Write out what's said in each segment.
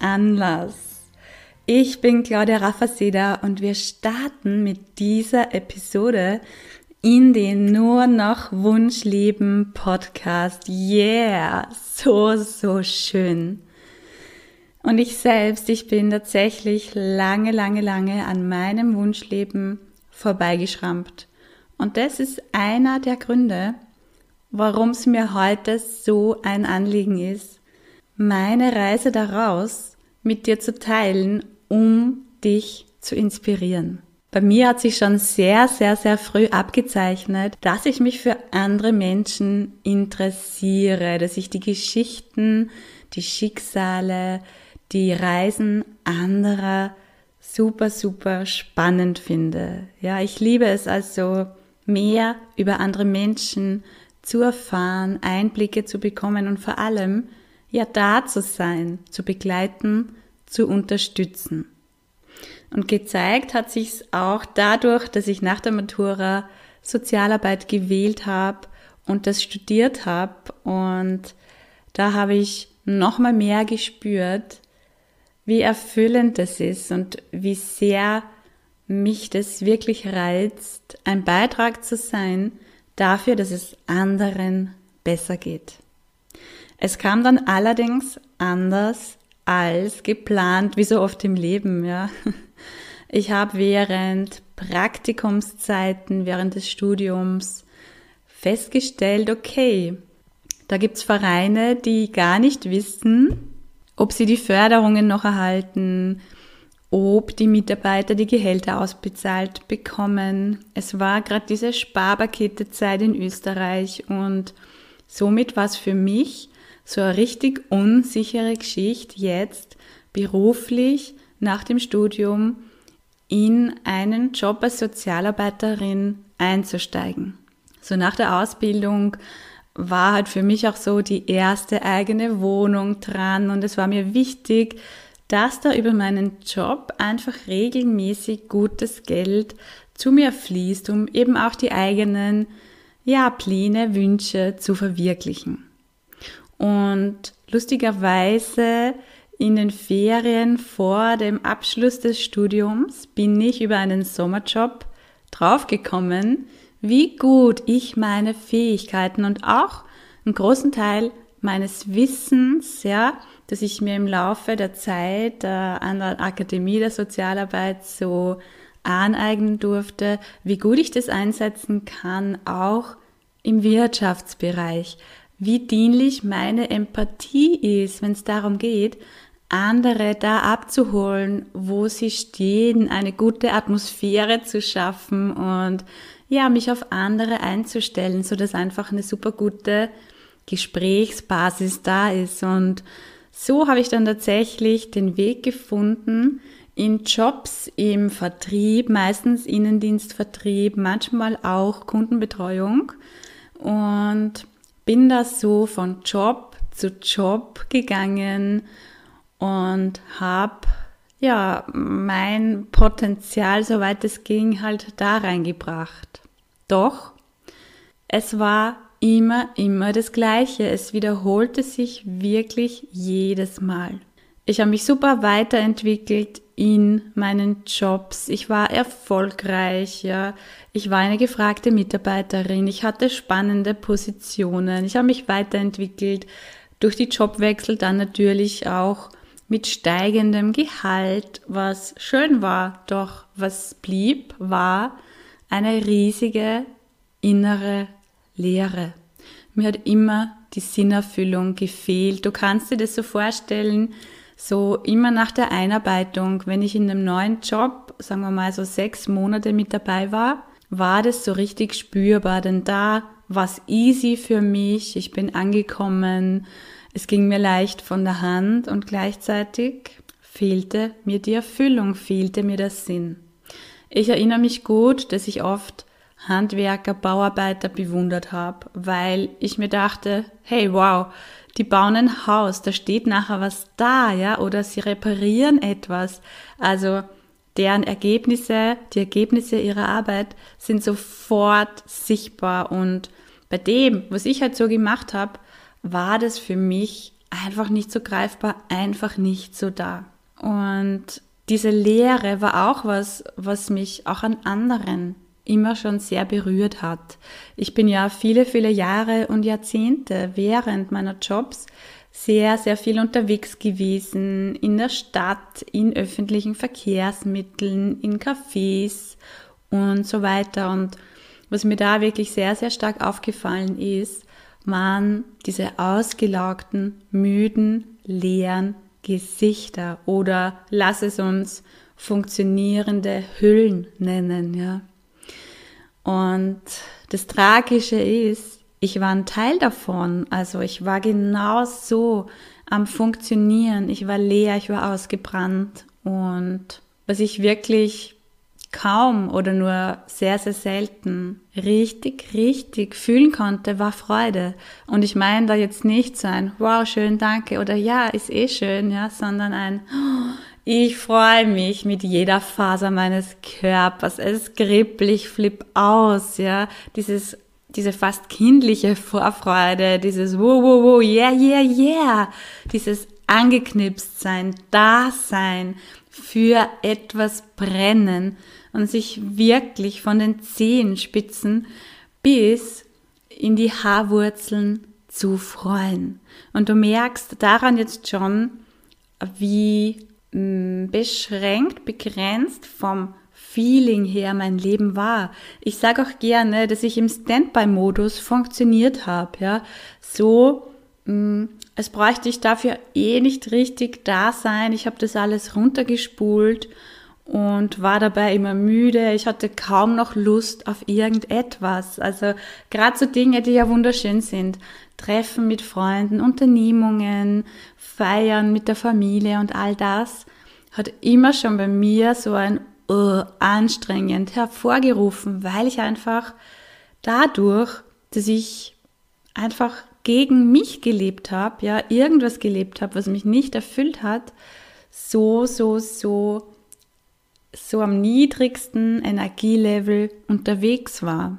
Anlass. Ich bin Claudia Raffaseda und wir starten mit dieser Episode in den Nur noch Wunschleben Podcast. Yeah, so, so schön. Und ich selbst, ich bin tatsächlich lange, lange, lange an meinem Wunschleben vorbeigeschrammt. Und das ist einer der Gründe, warum es mir heute so ein Anliegen ist, meine Reise daraus mit dir zu teilen, um dich zu inspirieren. Bei mir hat sich schon sehr, sehr, sehr früh abgezeichnet, dass ich mich für andere Menschen interessiere, dass ich die Geschichten, die Schicksale, die Reisen anderer super, super spannend finde. Ja, ich liebe es also, mehr über andere Menschen zu erfahren, Einblicke zu bekommen und vor allem ja da zu sein, zu begleiten, zu unterstützen. Und gezeigt hat sich's auch dadurch, dass ich nach der Matura Sozialarbeit gewählt habe und das studiert habe und da habe ich noch mal mehr gespürt, wie erfüllend das ist und wie sehr mich das wirklich reizt, ein Beitrag zu sein dafür, dass es anderen besser geht. Es kam dann allerdings anders als geplant, wie so oft im Leben, ja. Ich habe während Praktikumszeiten, während des Studiums festgestellt, okay, da gibt's Vereine, die gar nicht wissen, ob sie die Förderungen noch erhalten, ob die Mitarbeiter die Gehälter ausbezahlt bekommen. Es war gerade diese Sparpaketezeit in Österreich und somit war es für mich so eine richtig unsichere Geschichte jetzt beruflich nach dem Studium in einen Job als Sozialarbeiterin einzusteigen. So nach der Ausbildung war halt für mich auch so die erste eigene Wohnung dran und es war mir wichtig, dass da über meinen Job einfach regelmäßig gutes Geld zu mir fließt, um eben auch die eigenen ja, Pläne, Wünsche zu verwirklichen. Und lustigerweise in den Ferien vor dem Abschluss des Studiums bin ich über einen Sommerjob draufgekommen, wie gut ich meine Fähigkeiten und auch einen großen Teil meines Wissens, ja, das ich mir im Laufe der Zeit äh, an der Akademie der Sozialarbeit so aneignen durfte, wie gut ich das einsetzen kann, auch im Wirtschaftsbereich wie dienlich meine Empathie ist, wenn es darum geht, andere da abzuholen, wo sie stehen, eine gute Atmosphäre zu schaffen und ja, mich auf andere einzustellen, so dass einfach eine super gute Gesprächsbasis da ist. Und so habe ich dann tatsächlich den Weg gefunden in Jobs im Vertrieb, meistens Innendienstvertrieb, manchmal auch Kundenbetreuung und bin da so von Job zu Job gegangen und habe ja mein Potenzial, soweit es ging, halt da reingebracht. Doch es war immer, immer das Gleiche. Es wiederholte sich wirklich jedes Mal. Ich habe mich super weiterentwickelt in meinen Jobs. Ich war erfolgreich, ja. Ich war eine gefragte Mitarbeiterin. Ich hatte spannende Positionen. Ich habe mich weiterentwickelt. Durch die Jobwechsel dann natürlich auch mit steigendem Gehalt, was schön war. Doch was blieb, war eine riesige innere Leere. Mir hat immer die Sinnerfüllung gefehlt. Du kannst dir das so vorstellen, so immer nach der Einarbeitung, wenn ich in einem neuen Job, sagen wir mal so sechs Monate mit dabei war, war das so richtig spürbar, denn da war es easy für mich, ich bin angekommen, es ging mir leicht von der Hand und gleichzeitig fehlte mir die Erfüllung, fehlte mir der Sinn. Ich erinnere mich gut, dass ich oft Handwerker, Bauarbeiter bewundert habe, weil ich mir dachte, hey, wow, die bauen ein Haus, da steht nachher was da, ja, oder sie reparieren etwas. Also deren Ergebnisse, die Ergebnisse ihrer Arbeit sind sofort sichtbar und bei dem, was ich halt so gemacht habe, war das für mich einfach nicht so greifbar, einfach nicht so da. Und diese Lehre war auch was, was mich auch an anderen immer schon sehr berührt hat. Ich bin ja viele, viele Jahre und Jahrzehnte während meiner Jobs sehr, sehr viel unterwegs gewesen, in der Stadt, in öffentlichen Verkehrsmitteln, in Cafés und so weiter. Und was mir da wirklich sehr, sehr stark aufgefallen ist, waren diese ausgelaugten, müden, leeren Gesichter oder lass es uns funktionierende Hüllen nennen, ja. Und das Tragische ist, ich war ein Teil davon. Also ich war genau so am Funktionieren. Ich war leer, ich war ausgebrannt. Und was ich wirklich kaum oder nur sehr, sehr selten richtig, richtig fühlen konnte, war Freude. Und ich meine da jetzt nicht so ein, wow, schön, danke oder ja, ist eh schön, ja, sondern ein, oh, ich freue mich mit jeder Faser meines Körpers. Es kribbelt, ich flipp aus, ja, dieses diese fast kindliche Vorfreude, dieses wow, wow, wow, yeah, yeah, yeah, dieses angeknipst sein, da sein, für etwas brennen und sich wirklich von den Zehenspitzen bis in die Haarwurzeln zu freuen. Und du merkst daran jetzt schon, wie beschränkt, begrenzt vom Feeling her mein Leben war. Ich sage auch gerne, dass ich im Standby-Modus funktioniert habe. Ja, so mh, mm, es bräuchte ich dafür eh nicht richtig da sein. Ich habe das alles runtergespult und war dabei immer müde. Ich hatte kaum noch Lust auf irgendetwas. Also gerade so Dinge, die ja wunderschön sind. Treffen mit Freunden, Unternehmungen, Feiern mit der Familie und all das hat immer schon bei mir so ein uh, anstrengend hervorgerufen, weil ich einfach dadurch, dass ich einfach gegen mich gelebt habe, ja, irgendwas gelebt habe, was mich nicht erfüllt hat, so, so, so, so am niedrigsten Energielevel unterwegs war.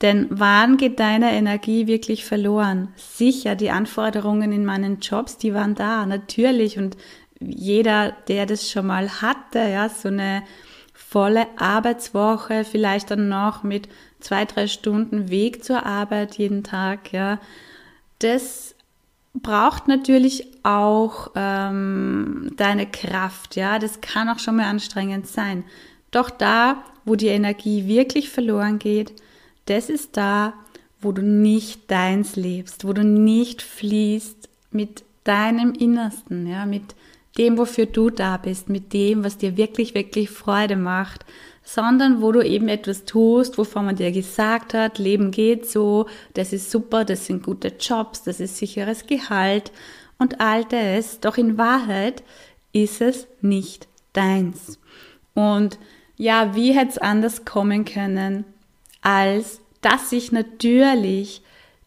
Denn wann geht deine Energie wirklich verloren? Sicher, die Anforderungen in meinen Jobs, die waren da, natürlich. Und jeder, der das schon mal hatte, ja, so eine volle Arbeitswoche, vielleicht dann noch mit zwei, drei Stunden Weg zur Arbeit jeden Tag, ja, das braucht natürlich auch ähm, deine Kraft, ja, das kann auch schon mal anstrengend sein. Doch da, wo die Energie wirklich verloren geht, das ist da, wo du nicht deins lebst, wo du nicht fließt mit deinem Innersten, ja, mit dem, wofür du da bist, mit dem, was dir wirklich, wirklich Freude macht, sondern wo du eben etwas tust, wovon man dir gesagt hat, Leben geht so, das ist super, das sind gute Jobs, das ist sicheres Gehalt und all das. Doch in Wahrheit ist es nicht deins. Und ja, wie hätte es anders kommen können, als dass ich natürlich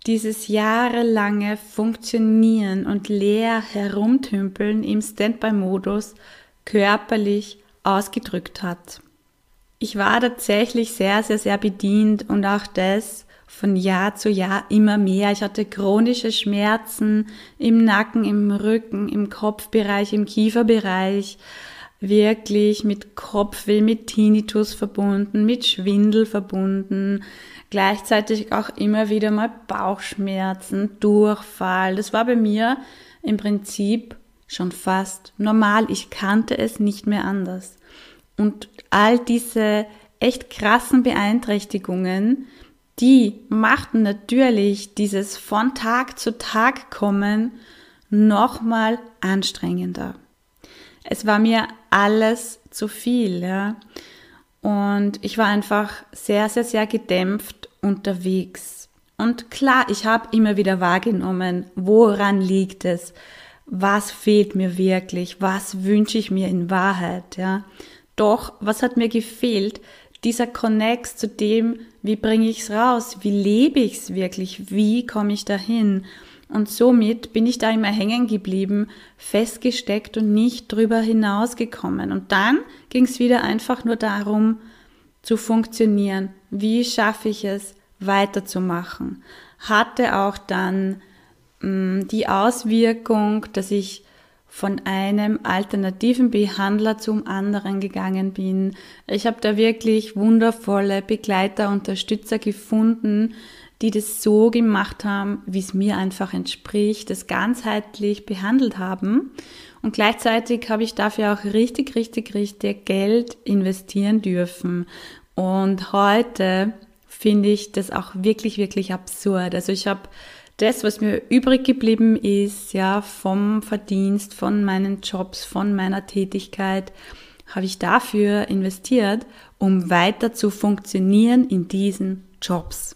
dieses jahrelange Funktionieren und leer herumtümpeln im Standby-Modus körperlich ausgedrückt hat. Ich war tatsächlich sehr, sehr, sehr bedient und auch das von Jahr zu Jahr immer mehr. Ich hatte chronische Schmerzen im Nacken, im Rücken, im Kopfbereich, im Kieferbereich, wirklich mit Kopfweh, mit Tinnitus verbunden, mit Schwindel verbunden, gleichzeitig auch immer wieder mal Bauchschmerzen, Durchfall. Das war bei mir im Prinzip schon fast normal. Ich kannte es nicht mehr anders. Und all diese echt krassen Beeinträchtigungen, die machten natürlich dieses von Tag zu Tag kommen nochmal anstrengender. Es war mir alles zu viel, ja. Und ich war einfach sehr, sehr, sehr gedämpft unterwegs. Und klar, ich habe immer wieder wahrgenommen, woran liegt es? was fehlt mir wirklich, was wünsche ich mir in Wahrheit, ja. Doch, was hat mir gefehlt? Dieser Connect zu dem, wie bringe ich es raus, wie lebe ich es wirklich, wie komme ich dahin? Und somit bin ich da immer hängen geblieben, festgesteckt und nicht drüber hinausgekommen. Und dann ging es wieder einfach nur darum, zu funktionieren. Wie schaffe ich es, weiterzumachen? Hatte auch dann mh, mm, die Auswirkung, dass ich von einem alternativen Behandler zum anderen gegangen bin. Ich habe da wirklich wundervolle Begleiter, Unterstützer gefunden, die das so gemacht haben, wie es mir einfach entspricht, das ganzheitlich behandelt haben. Und gleichzeitig habe ich dafür auch richtig, richtig, richtig Geld investieren dürfen. Und heute finde ich das auch wirklich, wirklich absurd. Also ich habe das, was mir übrig geblieben ist, ja, vom Verdienst, von meinen Jobs, von meiner Tätigkeit, habe ich dafür investiert, um weiter zu funktionieren in diesen Jobs.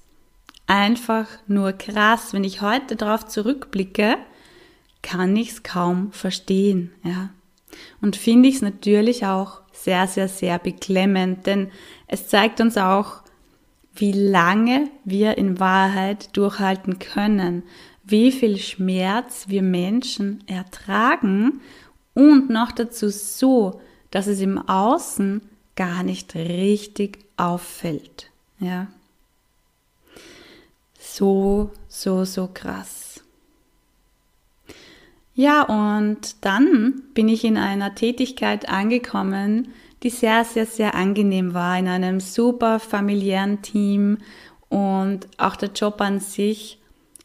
Einfach nur krass. Wenn ich heute darauf zurückblicke, kann ich es kaum verstehen, ja. Und finde ich es natürlich auch sehr, sehr, sehr beklemmend, denn es zeigt uns auch, wie lange wir in Wahrheit durchhalten können, wie viel Schmerz wir Menschen ertragen und noch dazu so, dass es im Außen gar nicht richtig auffällt. Ja. So, so, so krass. Ja, und dann bin ich in einer Tätigkeit angekommen, die sehr, sehr, sehr angenehm war in einem super familiären Team und auch der Job an sich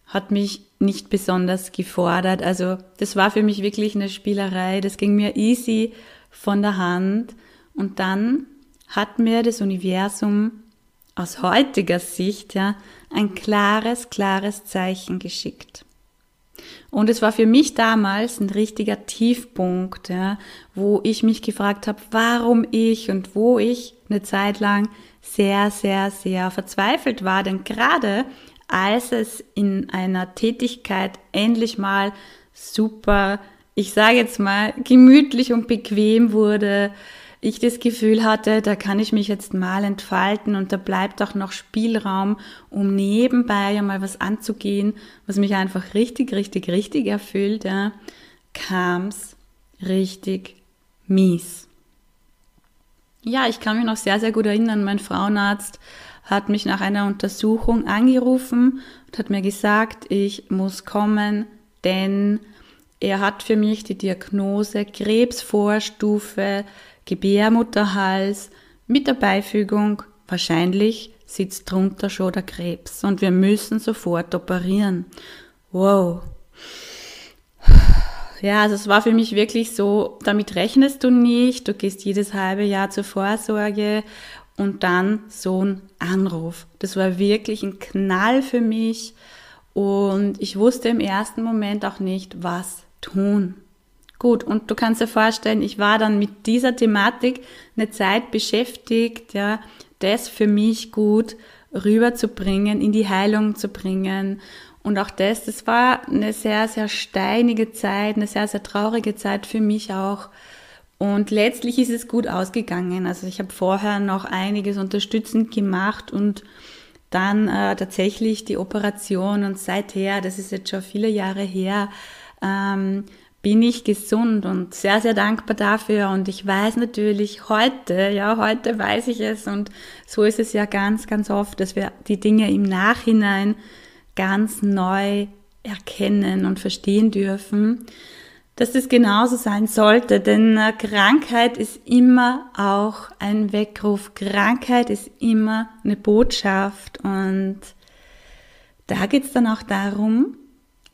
hat mich nicht besonders gefordert. Also das war für mich wirklich eine Spielerei, das ging mir easy von der Hand und dann hat mir das Universum aus heutiger Sicht ja ein klares, klares Zeichen geschickt. Und es war für mich damals ein richtiger Tiefpunkt, ja, wo ich mich gefragt habe, warum ich und wo ich eine Zeit lang sehr, sehr, sehr verzweifelt war. Denn gerade als es in einer Tätigkeit endlich mal super, ich sage jetzt mal, gemütlich und bequem wurde, ich das Gefühl hatte, da kann ich mich jetzt mal entfalten und da bleibt auch noch Spielraum, um nebenbei ja mal was anzugehen, was mich einfach richtig, richtig, richtig erfüllt, ja, kam's richtig mies. Ja, ich kann mich noch sehr, sehr gut erinnern, mein Frauenarzt hat mich nach einer Untersuchung angerufen und hat mir gesagt, ich muss kommen, denn er hat für mich die Diagnose Krebsvorstufe Gebärmutterhals mit der Beifügung, wahrscheinlich sitzt drunter schon der Krebs und wir müssen sofort operieren. Wow. Ja, also es war für mich wirklich so, damit rechnest du nicht, du gehst jedes halbe Jahr zur Vorsorge und dann so ein Anruf. Das war wirklich ein Knall für mich und ich wusste im ersten Moment auch nicht, was tun. Gut, und du kannst dir vorstellen, ich war dann mit dieser Thematik eine Zeit beschäftigt, ja, das für mich gut rüberzubringen, in die Heilung zu bringen. Und auch das, das war eine sehr, sehr steinige Zeit, eine sehr, sehr traurige Zeit für mich auch. Und letztlich ist es gut ausgegangen. Also ich habe vorher noch einiges unterstützend gemacht und dann äh, tatsächlich die Operation und seither, das ist jetzt schon viele Jahre her, ähm, bin ich gesund und sehr, sehr dankbar dafür. Und ich weiß natürlich heute, ja, heute weiß ich es und so ist es ja ganz, ganz oft, dass wir die Dinge im Nachhinein ganz neu erkennen und verstehen dürfen, dass das genauso sein sollte, denn äh, Krankheit ist immer auch ein Weckruf. Krankheit ist immer eine Botschaft und da geht es dann auch darum,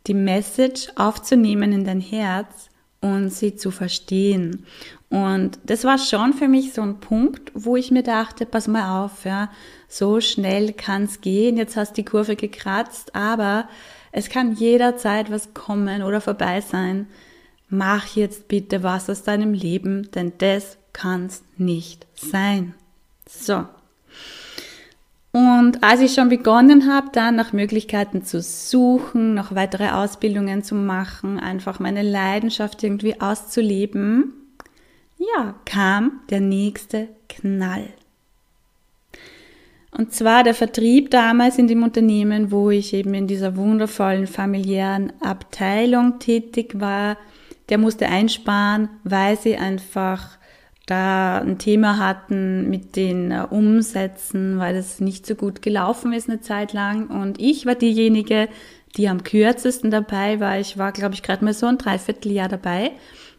die Message aufzunehmen in dein Herz und sie zu verstehen. Und das war schon für mich so ein Punkt, wo ich mir dachte, pass mal auf, ja, so schnell kann es gehen, jetzt hast die Kurve gekratzt, aber es kann jederzeit was kommen oder vorbei sein. Mach jetzt bitte was aus deinem Leben, denn das kann's nicht sein. So. Und als ich schon begonnen habe, dann nach Möglichkeiten zu suchen, noch weitere Ausbildungen zu machen, einfach meine Leidenschaft irgendwie auszuleben, ja, kam der nächste Knall. Und zwar der Vertrieb damals in dem Unternehmen, wo ich eben in dieser wundervollen familiären Abteilung tätig war, der musste einsparen, weil sie einfach da ein Thema hatten mit den äh, Umsätzen, weil das nicht so gut gelaufen ist eine Zeit lang. Und ich war diejenige, die am kürzesten dabei war. Ich war, glaube ich, gerade mal so ein Dreivierteljahr dabei.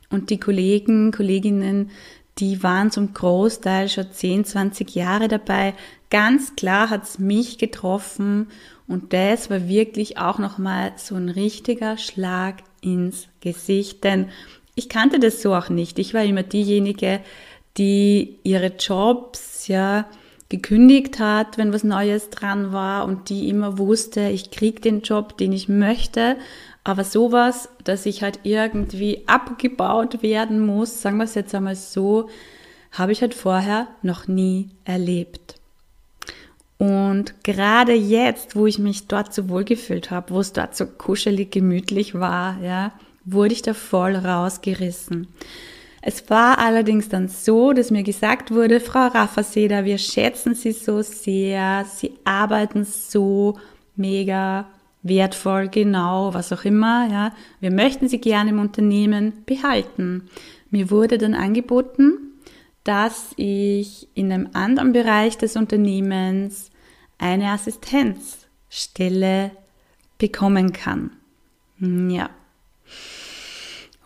Und die Kollegen, Kolleginnen, die waren zum Großteil schon 10, 20 Jahre dabei. Ganz klar hat's mich getroffen und das war wirklich auch nochmal so ein richtiger Schlag ins Gesicht, denn ich kannte das so auch nicht. Ich war immer diejenige, die ihre Jobs, ja, gekündigt hat, wenn was Neues dran war und die immer wusste, ich krieg den Job, den ich möchte. Aber sowas, dass ich halt irgendwie abgebaut werden muss, sagen wir es jetzt einmal so, habe ich halt vorher noch nie erlebt. Und gerade jetzt, wo ich mich dort so wohl gefühlt habe, wo es dort so kuschelig, gemütlich war, ja, wurde ich da voll rausgerissen. Es war allerdings dann so, dass mir gesagt wurde, Frau Raffaseder, wir schätzen Sie so sehr, Sie arbeiten so mega wertvoll, genau, was auch immer, ja. Wir möchten Sie gerne im Unternehmen behalten. Mir wurde dann angeboten, dass ich in einem anderen Bereich des Unternehmens eine Assistenzstelle bekommen kann. Ja.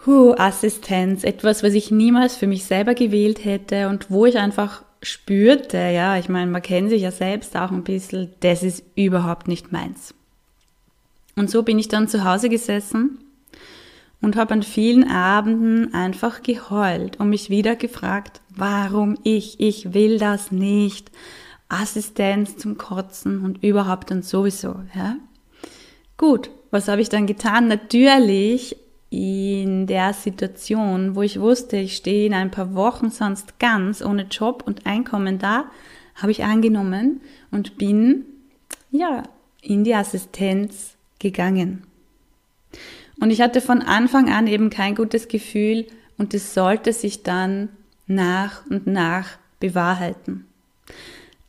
Huh, Assistenz, etwas, was ich niemals für mich selber gewählt hätte und wo ich einfach spürte, ja, ich meine, man kennt sich ja selbst auch ein bisschen, das ist überhaupt nicht meins. Und so bin ich dann zu Hause gesessen und habe an vielen Abenden einfach geheult und mich wieder gefragt, warum ich, ich will das nicht. Assistenz zum Kotzen und überhaupt und sowieso, ja. Gut, was habe ich dann getan? Natürlich in der Situation, wo ich wusste, ich stehe in ein paar Wochen sonst ganz ohne Job und Einkommen da, habe ich angenommen und bin ja in die Assistenz gegangen. Und ich hatte von Anfang an eben kein gutes Gefühl und es sollte sich dann nach und nach bewahrheiten.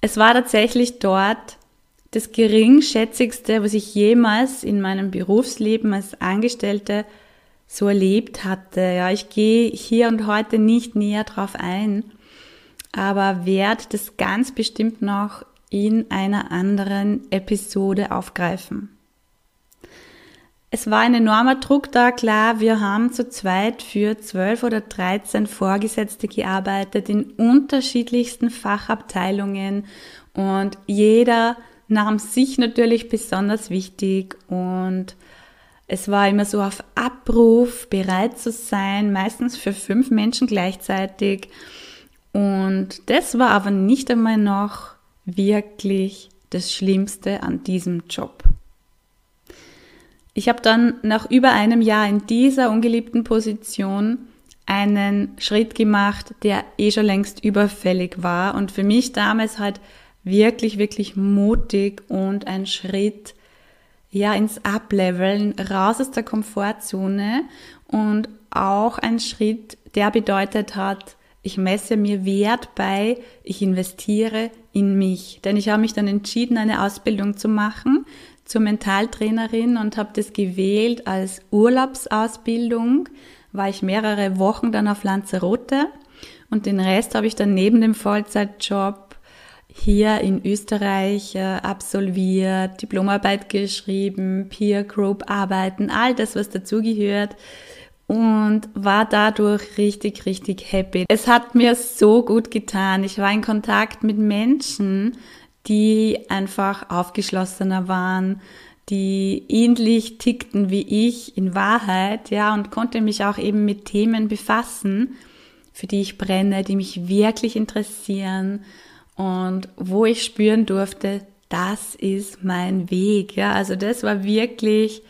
Es war tatsächlich dort das geringschätzigste, was ich jemals in meinem Berufsleben als Angestellte so erlebt hatte. Ja, ich gehe hier und heute nicht näher drauf ein, aber werde das ganz bestimmt noch in einer anderen Episode aufgreifen. Es war ein enormer Druck da, klar, wir haben zu zweit für zwölf oder dreizehn Vorgesetzte gearbeitet in unterschiedlichsten Fachabteilungen und jeder nahm sich natürlich besonders wichtig und es war immer so auf Abruf, bereit zu sein, meistens für fünf Menschen gleichzeitig. Und das war aber nicht einmal noch wirklich das Schlimmste an diesem Job. Ich habe dann nach über einem Jahr in dieser ungeliebten Position einen Schritt gemacht, der eh schon längst überfällig war und für mich damals halt wirklich, wirklich mutig und ein Schritt, ja, ins Upleveln, raus aus der Komfortzone und auch ein Schritt, der bedeutet hat, ich messe mir Wert bei, ich investiere in mich. Denn ich habe mich dann entschieden, eine Ausbildung zu machen zur Mentaltrainerin und habe das gewählt als Urlaubsausbildung. War ich mehrere Wochen dann auf Lanzarote und den Rest habe ich dann neben dem Vollzeitjob hier in Österreich äh, absolviert, Diplomarbeit geschrieben, Peer Group arbeiten, all das, was dazugehört und war dadurch richtig, richtig happy. Es hat mir so gut getan. Ich war in Kontakt mit Menschen, die einfach aufgeschlossener waren, die ähnlich tickten wie ich in Wahrheit, ja, und konnte mich auch eben mit Themen befassen, für die ich brenne, die mich wirklich interessieren und wo ich spüren durfte, das ist mein Weg. Ja, also das war wirklich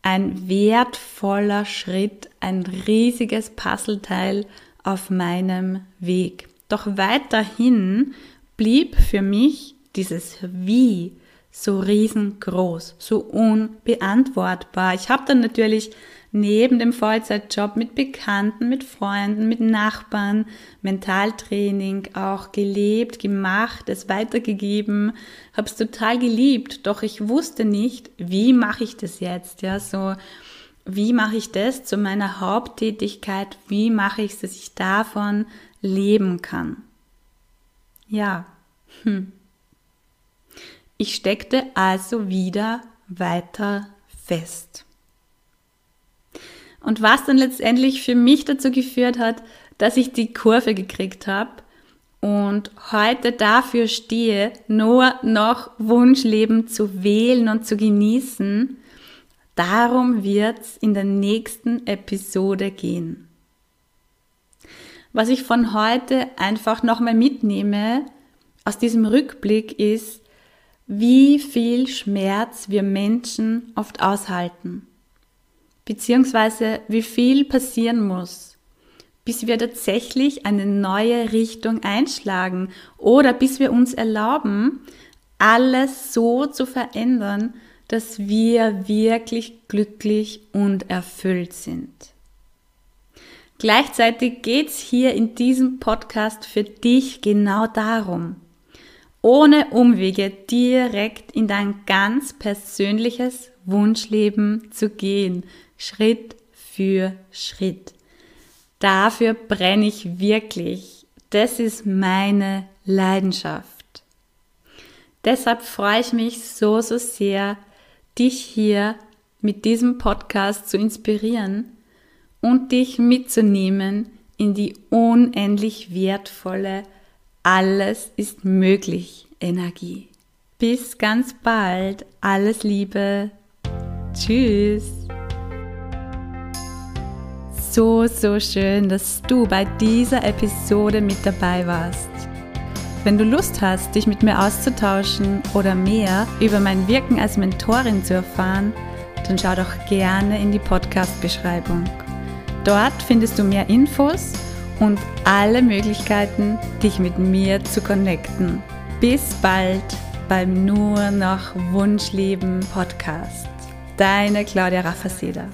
ein wertvoller Schritt, ein riesiges Puzzleteil auf meinem Weg. Doch weiterhin blieb für mich dieses Wie so riesengroß, so unbeantwortbar. Ich habe dann natürlich neben dem Vollzeitjob mit Bekannten, mit Freunden, mit Nachbarn Mentaltraining auch gelebt, gemacht, es weitergegeben, habe es total geliebt, doch ich wusste nicht, wie mache ich das jetzt, ja, so wie mache ich das zu meiner Haupttätigkeit, wie mache ich es, dass ich davon leben kann. Ja, hm. Ich steckte also wieder weiter fest. Und was dann letztendlich für mich dazu geführt hat, dass ich die Kurve gekriegt habe und heute dafür stehe, nur noch Wunschleben zu wählen und zu genießen, darum wird es in der nächsten Episode gehen. Was ich von heute einfach nochmal mitnehme aus diesem Rückblick ist, wie viel Schmerz wir Menschen oft aushalten, beziehungsweise wie viel passieren muss, bis wir tatsächlich eine neue Richtung einschlagen oder bis wir uns erlauben, alles so zu verändern, dass wir wirklich glücklich und erfüllt sind. Gleichzeitig geht's hier in diesem Podcast für dich genau darum, ohne Umwege direkt in dein ganz persönliches Wunschleben zu gehen, Schritt für Schritt. Dafür brenne ich wirklich. Das ist meine Leidenschaft. Deshalb freue ich mich so, so sehr, dich hier mit diesem Podcast zu inspirieren und dich mitzunehmen in die unendlich wertvolle alles ist möglich Energie. Bis ganz bald. Alles Liebe. Tschüss. So, so schön, dass du bei dieser Episode mit dabei warst. Wenn du Lust hast, dich mit mir auszutauschen oder mehr über mein Wirken als Mentorin zu erfahren, dann schau doch gerne in die Podcast-Beschreibung. Dort findest du mehr Infos und alle Möglichkeiten, dich mit mir zu connecten. Bis bald beim Nur noch Wunschleben Podcast. Deine Claudia Raffaseda.